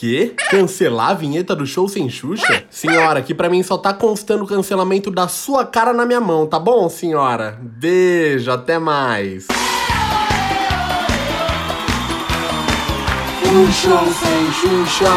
quê? Cancelar a vinheta do show sem Xuxa? Senhora, aqui pra mim só tá constando o cancelamento da sua cara na minha mão, tá bom, senhora? Beijo, até mais. Um show sem Xuxa.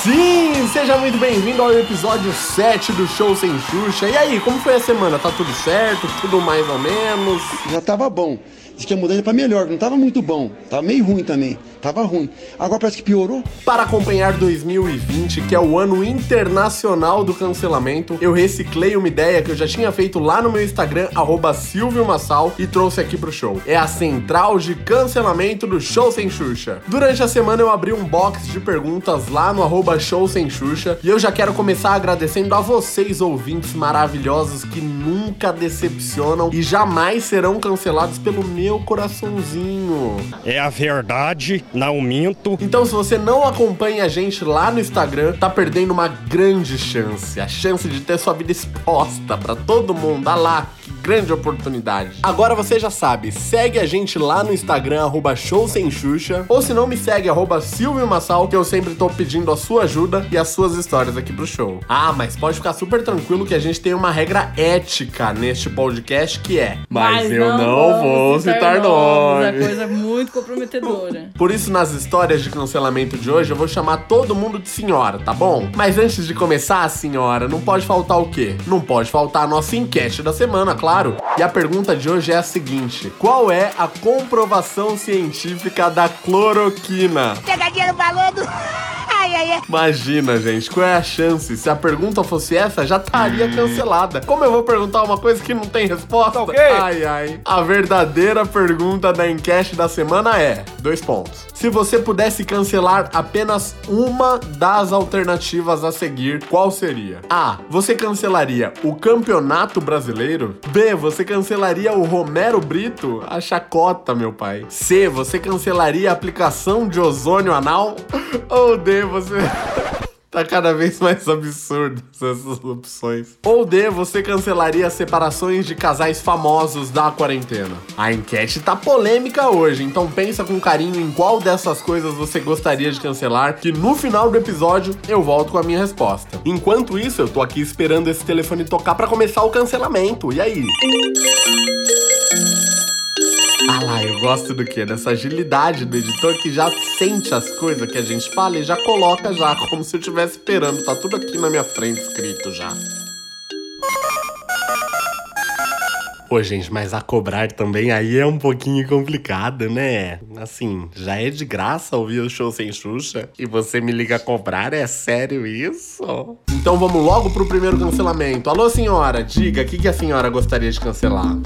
Sim, seja muito bem-vindo ao episódio 7 do Show Sem Xuxa. E aí, como foi a semana? Tá tudo certo? Tudo mais ou menos? Já tava bom. Diz que a mudança pra melhor, não tava muito bom. Tava meio ruim também. Tava ruim. Agora parece que piorou. Para acompanhar 2020, que é o ano internacional do cancelamento, eu reciclei uma ideia que eu já tinha feito lá no meu Instagram, @silvio_massal e trouxe aqui pro show. É a central de cancelamento do Show Sem Xuxa. Durante a semana eu abri um box de perguntas lá no arroba Show Sem Xuxa e eu já quero começar agradecendo a vocês, ouvintes maravilhosos, que nunca decepcionam e jamais serão cancelados pelo meu coraçãozinho. É a verdade, não minto. Então, se você não acompanha a gente lá no Instagram, tá perdendo uma grande chance. A chance de ter sua vida exposta pra todo mundo. Ah lá, grande oportunidade. Agora você já sabe, segue a gente lá no Instagram, arroba Show Sem Xuxa. Ou se não, me segue, arroba Silvio Massal, que eu sempre tô pedindo a sua ajuda e as suas histórias aqui pro show. Ah, mas pode ficar super tranquilo que a gente tem uma regra ética neste podcast que é. Mas, eu não, vou citar nomes. É coisa muito comprometedora. Por isso, nas histórias de cancelamento de hoje, eu vou chamar todo mundo de senhora, tá bom? Mas antes de começar, senhora, não pode faltar o quê? Não pode faltar a nossa enquete da semana, claro. E a pergunta de hoje é a seguinte: Qual é a comprovação científica da cloroquina? Pegadinha no balão do... Ai, ai, ai. Imagina, gente, qual é a chance? Se a pergunta fosse essa, já estaria cancelada. Como eu vou perguntar uma coisa que não tem resposta? Ai, ai. A verdadeira pergunta da enquete da semana é: dois pontos. Se você pudesse cancelar apenas uma das alternativas a seguir, qual seria? A. Você cancelaria o Campeonato Brasileiro? B. Você cancelaria o Romero Brito? A chacota, meu pai. C. Você cancelaria a aplicação de ozônio anal? Ou D. Você. Tá cada vez mais absurdo essas opções. Ou D, você cancelaria as separações de casais famosos da quarentena. A enquete tá polêmica hoje, então pensa com carinho em qual dessas coisas você gostaria de cancelar, que no final do episódio eu volto com a minha resposta. Enquanto isso, eu tô aqui esperando esse telefone tocar pra começar o cancelamento. E aí? Ah lá, eu gosto do quê? Dessa agilidade do editor que já sente as coisas que a gente fala e já coloca já, como se eu estivesse esperando. Tá tudo aqui na minha frente escrito já. Pô, gente, mas a cobrar também aí é um pouquinho complicado, né? Assim, já é de graça ouvir o show sem Xuxa e você me liga a cobrar? É sério isso? Então vamos logo pro primeiro cancelamento. Alô, senhora, diga, o que, que a senhora gostaria de cancelar?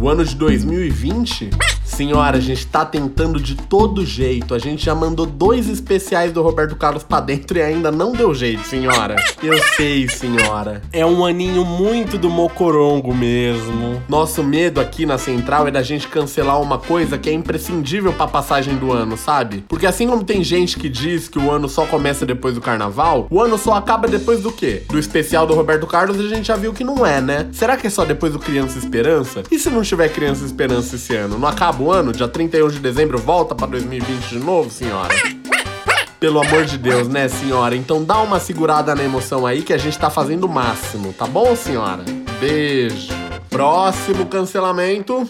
O ano de 2020? Senhora, a gente tá tentando de todo jeito. A gente já mandou dois especiais do Roberto Carlos pra dentro e ainda não deu jeito, senhora. Eu sei, senhora. É um aninho muito do mocorongo mesmo. Nosso medo aqui na central é da gente cancelar uma coisa que é imprescindível pra passagem do ano, sabe? Porque assim como tem gente que diz que o ano só começa depois do carnaval, o ano só acaba depois do quê? Do especial do Roberto Carlos a gente já viu que não é, né? Será que é só depois do Criança Esperança? E se não tiver Criança Esperança esse ano? Não acaba ano? Dia 31 de dezembro volta pra 2020 de novo, senhora? Pelo amor de Deus, né, senhora? Então dá uma segurada na emoção aí que a gente tá fazendo o máximo, tá bom, senhora? Beijo. Próximo cancelamento.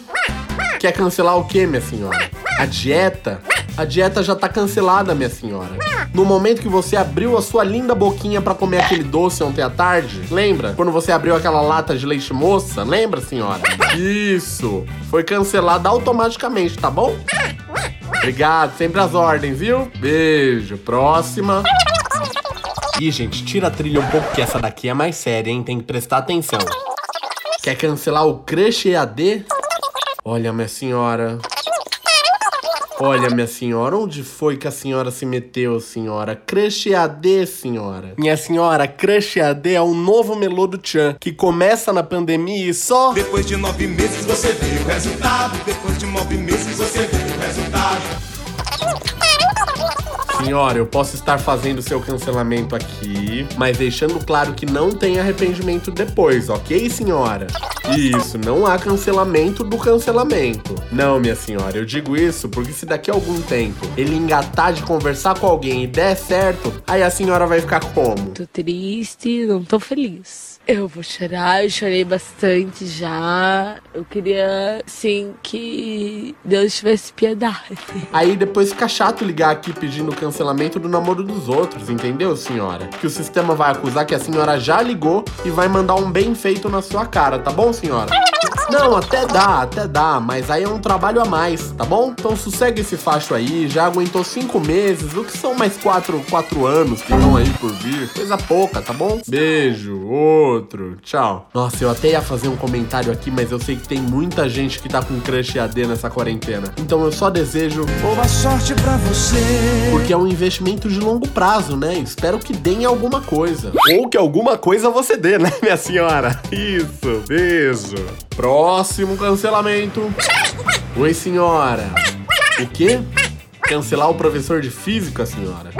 Quer cancelar o quê, minha senhora? A dieta? A dieta já tá cancelada, minha senhora. No momento que você abriu a sua linda boquinha pra comer aquele doce ontem à tarde, lembra? Quando você abriu aquela lata de leite moça, lembra, senhora? Isso. Foi cancelada automaticamente, tá bom? Obrigado, sempre às ordens, viu? Beijo. Próxima. Ih, gente, tira a trilha um pouco que essa daqui é mais séria, hein? Tem que prestar atenção. Quer cancelar o Crush EAD? Olha, minha senhora. Olha, minha senhora, onde foi que a senhora se meteu, senhora? Crush EAD, senhora. Minha senhora, Crush EAD é o novo melô do Chan, que começa na pandemia e só... Depois de nove meses você vê o resultado. Depois de nove meses você vê o resultado. Senhora, eu posso estar fazendo seu cancelamento aqui, mas deixando claro que não tem arrependimento depois, ok, senhora? Isso, não há cancelamento do cancelamento. Não, minha senhora, eu digo isso porque se daqui a algum tempo ele engatar de conversar com alguém e der certo, aí a senhora vai ficar como? Tô triste, não tô feliz. Eu vou chorar, eu chorei bastante já. Eu queria, sim, que Deus tivesse piedade. Aí depois fica chato ligar aqui pedindo cancelamento do namoro dos outros, entendeu, senhora? Que o sistema vai acusar que a senhora já ligou e vai mandar um bem feito na sua cara, tá bom, senhora? Não, até dá, até dá, mas aí é um trabalho a mais, tá bom? Então sossega esse facho aí, já aguentou cinco meses, o que são mais quatro, quatro anos que estão aí por vir? Coisa pouca, tá bom? Beijo, outro, tchau. Nossa, eu até ia fazer um comentário aqui, mas eu sei que tem muita gente que tá com crush AD nessa quarentena. Então eu só desejo Boa sorte pra você. porque é um investimento de longo prazo, né? Espero que dê em alguma coisa. Ou que alguma coisa você dê, né, minha senhora? Isso, beijo. Próximo cancelamento. Oi, senhora. O quê? Cancelar o professor de física, senhora?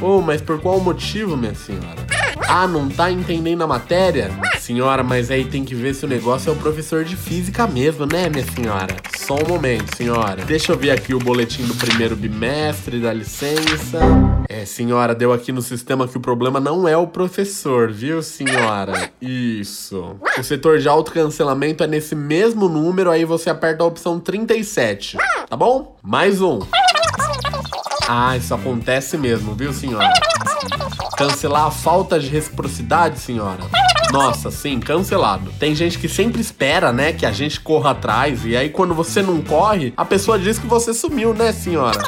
Oh, mas por qual motivo, minha senhora? Ah, não tá entendendo a matéria? Senhora, mas aí tem que ver se o negócio é o professor de física mesmo, né, minha senhora? Só um momento, senhora. Deixa eu ver aqui o boletim do primeiro bimestre, dá licença. É, senhora, deu aqui no sistema que o problema não é o professor, viu, senhora? Isso. O setor de autocancelamento é nesse mesmo número, aí você aperta a opção 37, tá bom? Mais um. Ah, isso acontece mesmo, viu, senhora? Cancelar a falta de reciprocidade, senhora? Nossa, sim, cancelado. Tem gente que sempre espera, né, que a gente corra atrás, e aí quando você não corre, a pessoa diz que você sumiu, né, senhora?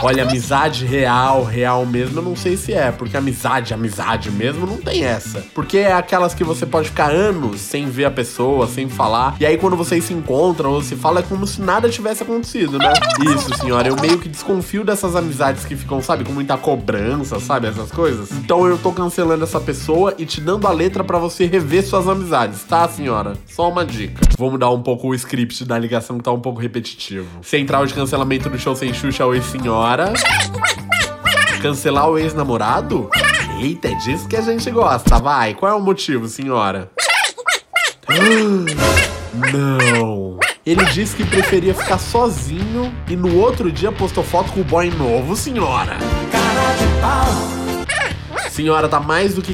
Olha, amizade real, real mesmo, eu não sei se é, porque amizade, amizade mesmo, não tem essa. Porque é aquelas que você pode ficar anos sem ver a pessoa, sem falar, e aí quando vocês se encontram ou se fala, é como se nada tivesse acontecido, né? Isso, senhora, eu meio que desconfio dessas amizades que ficam, sabe, com muita cobrança, sabe, essas coisas. Então eu tô cancelando essa pessoa e te dando a letra pra você rever suas amizades, tá, senhora? Só uma dica. Vou mudar um pouco o script da ligação que tá um pouco repetitivo. Central de cancelamento do show sem Xuxa, oi, senhora. Cancelar o ex-namorado? Eita, é disso que a gente gosta, vai. Qual é o motivo, senhora? Não. Ele disse que preferia ficar sozinho e no outro dia postou foto com o boy novo, senhora. Cara de pau. Senhora, tá mais do que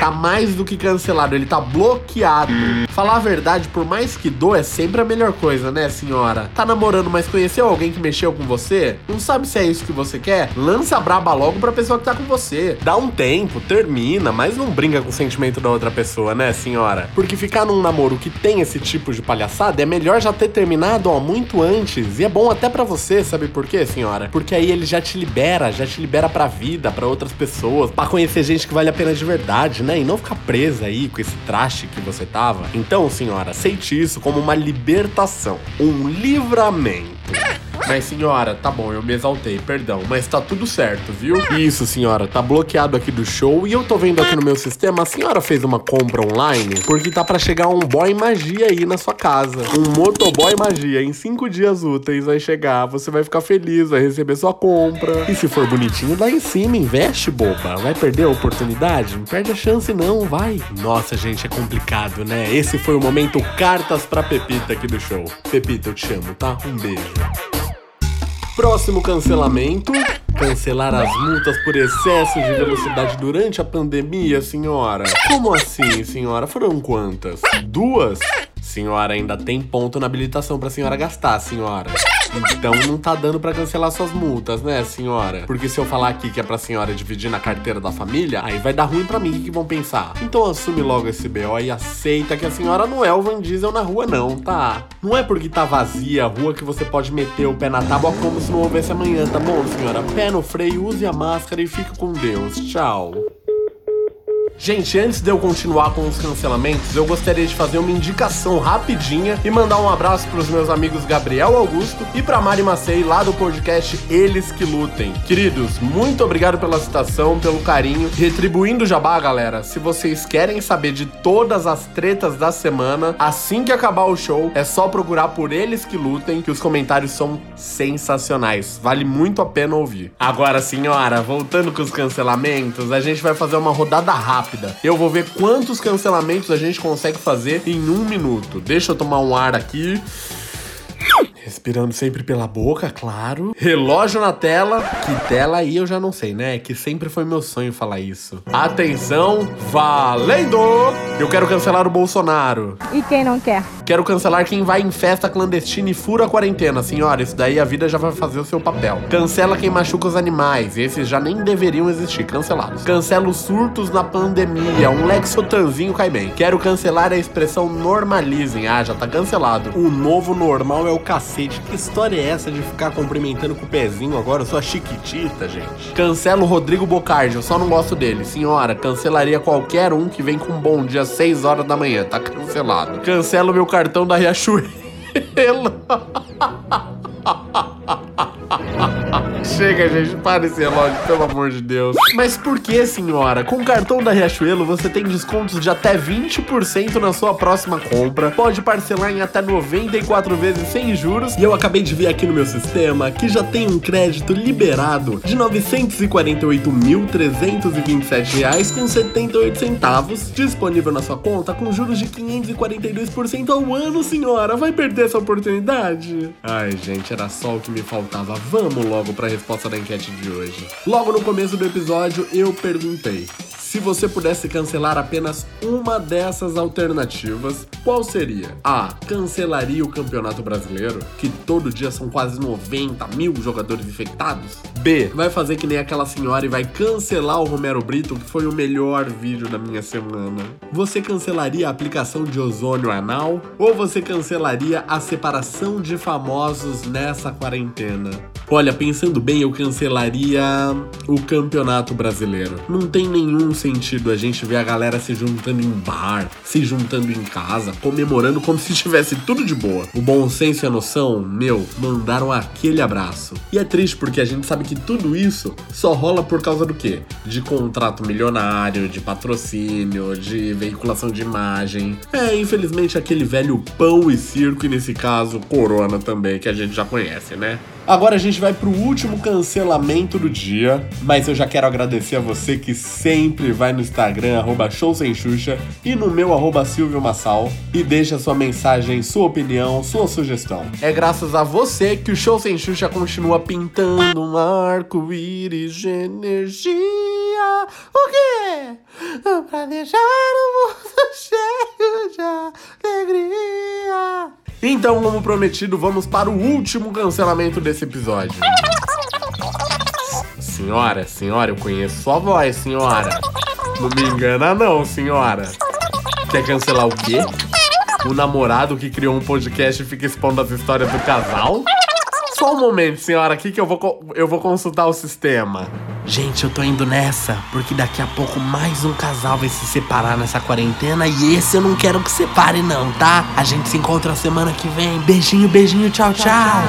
tá mais do que cancelado, ele tá bloqueado. Falar a verdade, por mais que doa, é sempre a melhor coisa, né, senhora? Tá namorando, mas conheceu alguém que mexeu com você? Não sabe se é isso que você quer? Lança a braba logo pra pessoa que tá com você. Dá um tempo, termina, mas não brinca com o sentimento da outra pessoa, né, senhora? Porque ficar num namoro que tem esse tipo de palhaçada é melhor já ter terminado, ó, muito antes. E é bom até pra você, sabe por quê, senhora? Porque aí ele já te libera, já te libera pra vida, pra outras pessoas, pra conhecer gente que vale a pena de verdade, né? E não ficar presa aí com esse traste que você tava. Então, senhora, aceite isso como uma libertação, um livramento. Mas, senhora, tá bom, eu me exaltei, perdão, mas tá tudo certo, viu? Isso, senhora, tá bloqueado aqui do show e eu tô vendo aqui no meu sistema, a senhora fez uma compra online porque tá pra chegar um boy magia aí na sua casa. Um motoboy magia, em cinco dias úteis vai chegar, você vai ficar feliz, vai receber sua compra. E se for bonitinho, dá em cima, investe, boba. Vai perder a oportunidade? Não perde a chance não, vai. Nossa, gente, é complicado, né? Esse foi o momento cartas pra Pepita aqui do show. Pepita, eu te amo, tá? Um beijo. Próximo cancelamento: cancelar as multas por excesso de velocidade durante a pandemia, senhora. Como assim, senhora? Foram quantas? Duas? Senhora, ainda tem ponto na habilitação pra senhora gastar, senhora. Então não tá dando pra cancelar suas multas, né, senhora? Porque se eu falar aqui que é pra senhora dividir na carteira da família, aí vai dar ruim pra mim, o que, que vão pensar? Então assume logo esse BO e aceita que a senhora não é o Van Diesel na rua, não, tá? Não é porque tá vazia a rua que você pode meter o pé na tábua como se não houvesse amanhã, tá bom, senhora? Pé no freio, use a máscara e fique com Deus. Tchau. Gente, antes de eu continuar com os cancelamentos, eu gostaria de fazer uma indicação rapidinha e mandar um abraço pros meus amigos Gabriel Augusto e pra Mari Macei lá do podcast Eles que Lutem. Queridos, muito obrigado pela citação, pelo carinho. Retribuindo o jabá, galera, se vocês querem saber de todas as tretas da semana, assim que acabar o show, é só procurar por Eles que Lutem, que os comentários são sensacionais. Vale muito a pena ouvir. Agora, senhora, voltando com os cancelamentos, a gente vai fazer uma rodada rápida rápida. Eu vou ver quantos cancelamentos a gente consegue fazer em um minuto. Deixa eu tomar um ar aqui. Respirando sempre pela boca, claro. Relógio na tela. Que tela aí eu já não sei, né? Que sempre foi meu sonho falar isso. Atenção, valendo! Eu quero cancelar o Bolsonaro. E quem não quer? Quero cancelar quem vai em festa clandestina e fura a quarentena. Senhora, isso daí a vida já vai fazer o seu papel. Cancela quem machuca os animais. Esses já nem deveriam existir. Cancelados. Cancela os surtos na pandemia. Um Lexotanzinho cai bem. Quero cancelar a expressão normalizem. Ah, já tá cancelado. O novo normal é o cacete. Que história é essa de ficar cumprimentando com o pezinho agora? Eu sou a chiquitita, gente. Cancela o Rodrigo Bocardi. Eu só não gosto dele. Senhora, cancelaria qualquer um que vem com um bom dia às 6 horas da manhã. Tá cancelado. Cancela o meu cartão da Riachuelo. Chega, gente, para esse relógio, pelo amor de Deus. Mas por que, senhora? Com o cartão da Riachuelo você tem descontos de até 20% na sua próxima compra. Pode parcelar em até 94 vezes sem juros. E eu acabei de ver aqui no meu sistema que já tem um crédito liberado de R$ 948.327 com 78 centavos disponível na sua conta com juros de 542% ao ano, senhora. Vai perder essa oportunidade? Ai, gente, era só o que me faltava. Vamos logo para a resposta da enquete de hoje. Logo no começo do episódio, eu perguntei. Se você pudesse cancelar apenas uma dessas alternativas, qual seria? A. Cancelaria o Campeonato Brasileiro, que todo dia são quase 90 mil jogadores infectados? B. Vai fazer que nem aquela senhora e vai cancelar o Romero Brito, que foi o melhor vídeo da minha semana? Você cancelaria a aplicação de ozônio anal? Ou você cancelaria a separação de famosos nessa quarentena? Olha, pensando bem, eu cancelaria o Campeonato Brasileiro. Não tem nenhum sentido a gente ver a galera se juntando em bar, se juntando em casa, comemorando como se tivesse tudo de boa. O bom senso e a noção, meu, mandaram aquele abraço. E é triste porque a gente sabe que tudo isso só rola por causa do quê? De contrato milionário, de patrocínio, de veiculação de imagem. É, infelizmente, aquele velho pão e circo, e nesse caso, Corona também, que a gente já conhece, né? Agora a gente vai pro último cancelamento do dia, mas eu já quero agradecer a você que sempre vai no Instagram, arroba e no meu, arroba Silvio Massal, e deixa sua mensagem, sua opinião, sua sugestão. É graças a você que o Show Sem Xuxa continua pintando um arco-íris de energia. O quê? Pra deixar o mundo cheio de alegria. Então, como prometido, vamos para o último cancelamento desse episódio. Senhora, senhora, eu conheço sua voz, senhora. Não me engana não, senhora. Quer cancelar o quê? O namorado que criou um podcast e fica expondo as histórias do casal? Só um momento, senhora, aqui que eu vou, eu vou consultar o sistema. Gente, eu tô indo nessa, porque daqui a pouco mais um casal vai se separar nessa quarentena e esse eu não quero que separe não, tá? A gente se encontra semana que vem. Beijinho, beijinho, tchau, tchau.